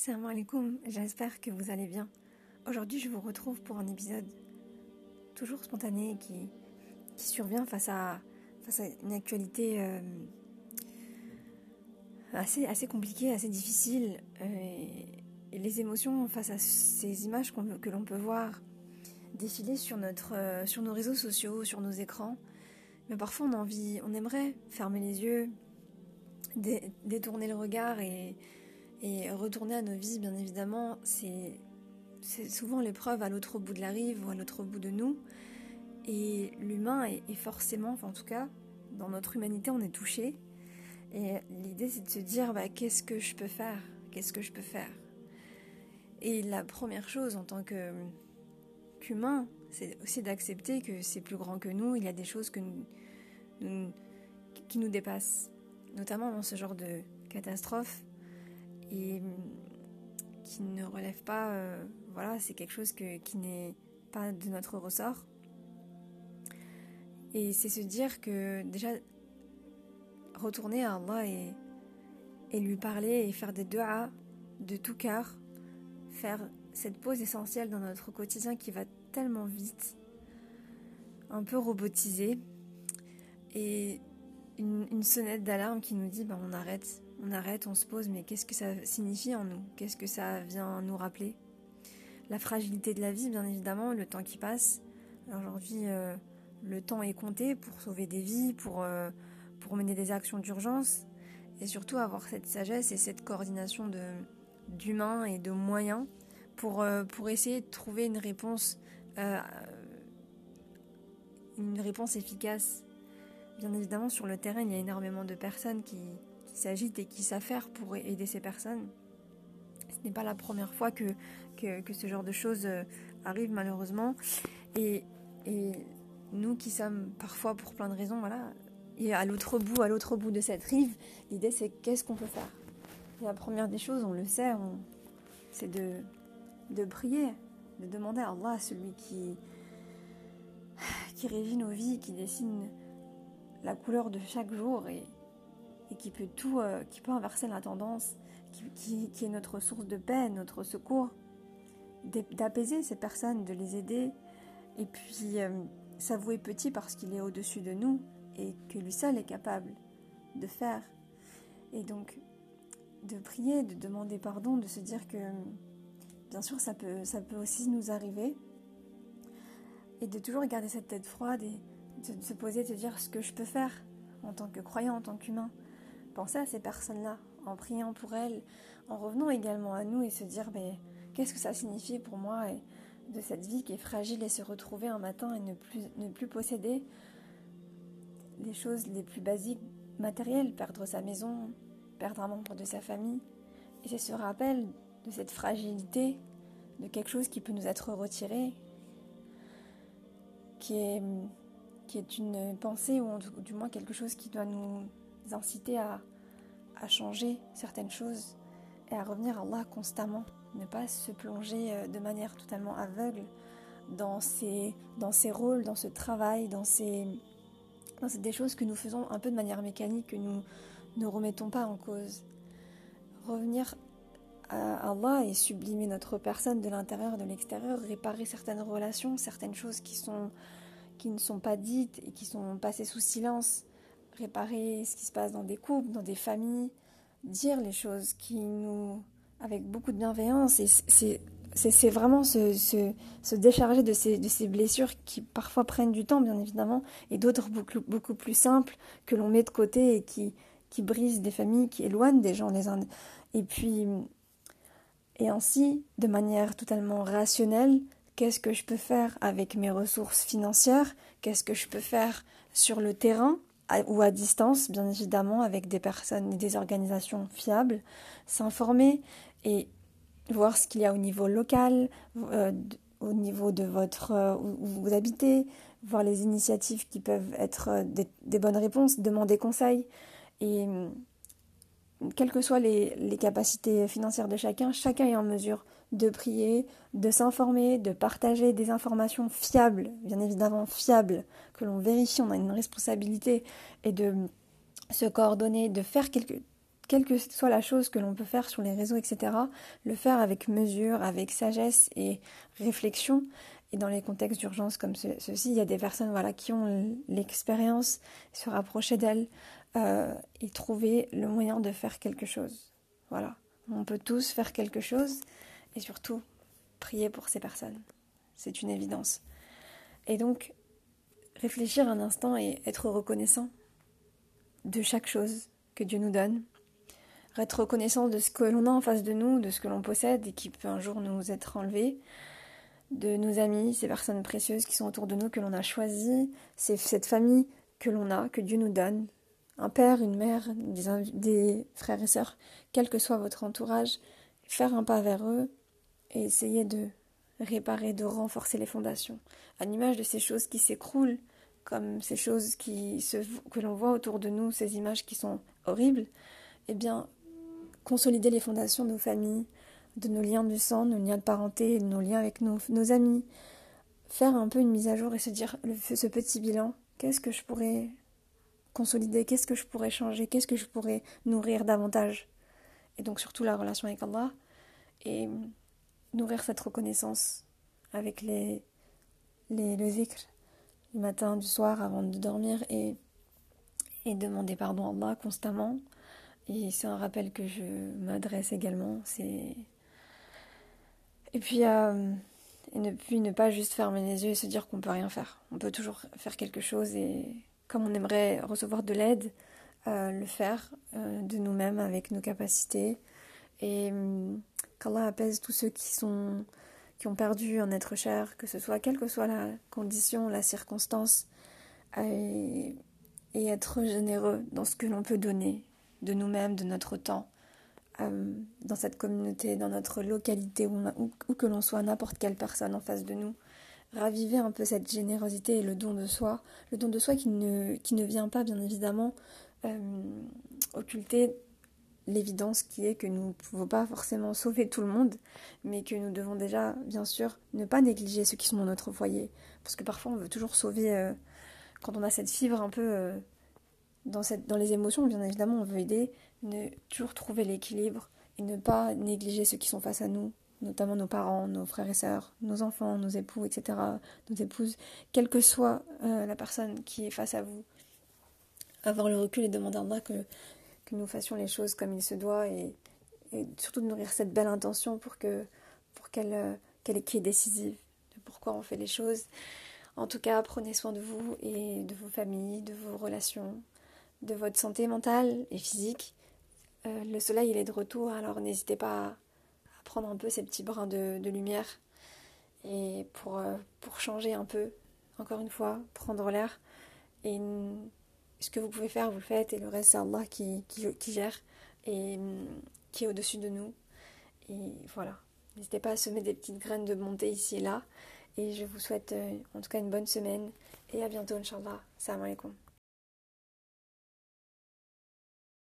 Salam alaikum, j'espère que vous allez bien. Aujourd'hui, je vous retrouve pour un épisode toujours spontané qui, survient face à, face à une actualité euh, assez, assez compliquée, assez difficile. Euh, les émotions face à ces images que l'on peut voir défiler sur, notre, euh, sur nos réseaux sociaux, sur nos écrans. Mais parfois, on a envie, on aimerait fermer les yeux, détourner le regard et, et retourner à nos vies, bien évidemment, c'est souvent l'épreuve à l'autre bout de la rive ou à l'autre bout de nous. Et l'humain est, forcément, en tout cas, dans notre humanité, on est touché. Et l'idée, c'est de se dire, bah, qu'est-ce que je peux faire? Qu'est-ce que je peux faire? Et la première chose en tant qu'humain, c'est aussi d'accepter que c'est plus grand que nous. Il y a des choses qui nous dépassent, notamment dans ce genre de catastrophe et qui ne relève pas, euh, voilà, c'est quelque chose qui n'est pas de notre ressort. Et c'est se dire que déjà, retourner à Allah et, et lui parler et faire des du'as de tout cœur, faire cette pause essentielle dans notre quotidien qui va tellement vite, un peu robotisé, et une, une sonnette d'alarme qui nous dit ben, on arrête, on arrête, on se pose, mais qu'est-ce que ça signifie en nous? Qu'est-ce que ça vient nous rappeler? La fragilité de la vie, bien évidemment, le temps qui passe. Aujourd'hui, euh, le temps est compté pour sauver des vies, pour, euh, pour mener des actions d'urgence, et surtout avoir cette sagesse et cette coordination d'humains et de moyens pour, euh, essayer de trouver une réponse efficace. Bien évidemment, sur le terrain, il y a énormément de personnes qui, s'agite et qui s'affaire pour aider ces personnes. Ce n'est pas la première fois que, que, ce genre de choses euh, arrive malheureusement. Et, et nous qui sommes parfois pour plein de raisons, voilà, et à l'autre bout, à l'autre bout de cette rive, l'idée c'est qu'est-ce qu'on peut faire? la première des choses, on le sait, c'est de, de prier, de demander à Allah, celui qui, qui régit nos vies, qui dessine la couleur de chaque jour et, et qui peut tout, euh, qui peut inverser la tendance, qui, qui, est notre source de paix, notre secours, d'apaiser ces personnes, de les aider, et puis euh, s'avouer petit parce qu'il est au-dessus de nous et que lui seul est capable de faire. Et donc de prier, de demander pardon, de se dire que bien sûr ça peut, ça peut aussi nous arriver, et de toujours garder cette tête froide et de se poser, de dire ce que je peux faire en tant que croyant, en tant qu'humain penser à ces personnes-là, en priant pour elles, en revenant également à nous et se dire mais qu'est-ce que ça signifie pour moi et de cette vie qui est fragile et se retrouver un matin et ne plus, ne plus posséder les choses les plus basiques matérielles, perdre sa maison, perdre un membre de sa famille. Et c'est ce rappel de cette fragilité, de quelque chose qui peut nous être retiré, qui est, qui est une pensée ou du moins quelque chose qui doit nous inciter à, changer certaines choses et à revenir à Allah constamment. Ne pas se plonger euh, de manière totalement aveugle dans ces, rôles, dans ce travail, dans ces, des choses que nous faisons un peu de manière mécanique, que nous ne remettons pas en cause. Revenir à Allah et sublimer notre personne de l'intérieur, de l'extérieur, réparer certaines relations, certaines choses qui ne sont pas dites et qui sont passées sous silence, réparer ce qui se passe dans des couples, dans des familles, dire les choses qui nous, avec beaucoup de bienveillance. Et c'est vraiment se, se, se, décharger de ces, de ces blessures qui parfois prennent du temps, bien évidemment, et d'autres beaucoup, beaucoup plus simples que l'on met de côté et qui, qui brisent des familles, qui éloignent des gens les uns. Et puis, et ainsi, de manière totalement rationnelle, qu'est-ce que je peux faire avec mes ressources financières? Qu'est-ce que je peux faire sur le terrain? Ou à distance, bien évidemment, avec des personnes et des organisations fiables, s'informer et voir ce qu'il y a au niveau local, euh, au niveau de votre euh, où vous habitez, voir les initiatives qui peuvent être euh, des, bonnes réponses, demander conseil. Et quelles que soient les, capacités financières de chacun, chacun est en mesure de prier, de s'informer, de partager des informations fiables, bien évidemment fiables, que l'on vérifie, on a une responsabilité, et de se coordonner, de faire quelque, quelle que soit la chose que l'on peut faire sur les réseaux, etc., le faire avec mesure, avec sagesse et réflexion. Et dans les contextes d'urgence comme ceci, il y a des personnes voilà, qui ont l'expérience, se rapprocher d'elles euh, et trouver le moyen de faire quelque chose. Voilà. On peut tous faire quelque chose et surtout prier pour ces personnes. C'est une évidence. Et donc, réfléchir un instant et être reconnaissant de chaque chose que Dieu nous donne. Être reconnaissant de ce que l'on a en face de nous, de ce que l'on possède et qui peut un jour nous être enlevé, de nos amis, ces personnes précieuses qui sont autour de nous, que l'on a choisies, c'est cette famille que l'on a, que Dieu nous donne, un père, une mère, des, frères et sœurs, quel que soit votre entourage, faire un pas vers eux et essayer de réparer, de renforcer les fondations, à l'image de ces choses qui s'écroulent, comme ces choses qui se, que l'on voit autour de nous, ces images qui sont horribles, eh bien, consolider les fondations de nos familles, de nos liens du sang, nos liens de parenté, de nos liens avec nos amis, faire un peu une mise à jour et se dire ce petit bilan, qu'est-ce que je pourrais consolider, qu'est-ce que je pourrais changer, qu'est-ce que je pourrais nourrir davantage. Et donc surtout la relation avec Allah et nourrir cette reconnaissance avec les, les, le zikr du matin, du soir avant de dormir et, et demander pardon à Allah constamment. Et c'est un rappel que je m'adresse également. C'est et puis, euh, et ne, puis ne pas juste fermer les yeux et se dire qu'on peut rien faire. On peut toujours faire quelque chose et comme on aimerait recevoir de l'aide, euh, le faire euh, de nous-mêmes avec nos capacités et qu'Allah apaise tous ceux qui sont qui ont perdu un être cher, que ce soit quelle que soit la condition, la circonstance, et, être généreux dans ce que l'on peut donner de nous-mêmes, de notre temps, euh, dans cette communauté, dans notre localité, où, que l'on soit, n'importe quelle personne en face de nous. Raviver un peu cette générosité et le don de soi, le don de soi qui ne, qui ne vient pas, bien évidemment, euh, occulter l'évidence qui est que nous ne pouvons pas forcément sauver tout le monde, mais que nous devons déjà, bien sûr, ne pas négliger ceux qui sont dans notre foyer. Parce que parfois, on veut toujours sauver, euh, quand on a cette fibre un peu euh, dans, cette, dans les émotions, bien évidemment, on veut aider, ne toujours trouver l'équilibre et ne pas négliger ceux qui sont face à nous, notamment nos parents, nos frères et sœurs, nos enfants, nos époux, etc., nos épouses, quelle que soit euh, la personne qui est face à vous. Avoir le recul et demander à Allah que que nous fassions les choses comme il se doit et, surtout de nourrir cette belle intention pour que pour qu'elle euh, qu'elle qui est décisive de pourquoi on fait les choses. En tout cas, prenez soin de vous et de vos familles, de vos relations, de votre santé mentale et physique. Euh, le soleil il est de retour, alors n'hésitez pas à, prendre un peu ces petits brins de, lumière et pour, euh, pour changer un peu, encore une fois, prendre l'air et ce que vous pouvez faire, vous le faites, et le reste, c'est Allah qui, qui, gère et mm, qui est au-dessus de nous. Et voilà. N'hésitez pas à semer des petites graines de bonté ici et là. Et je vous souhaite euh, en tout cas une bonne semaine. Et à bientôt, Inch'Allah. Salam alaikum.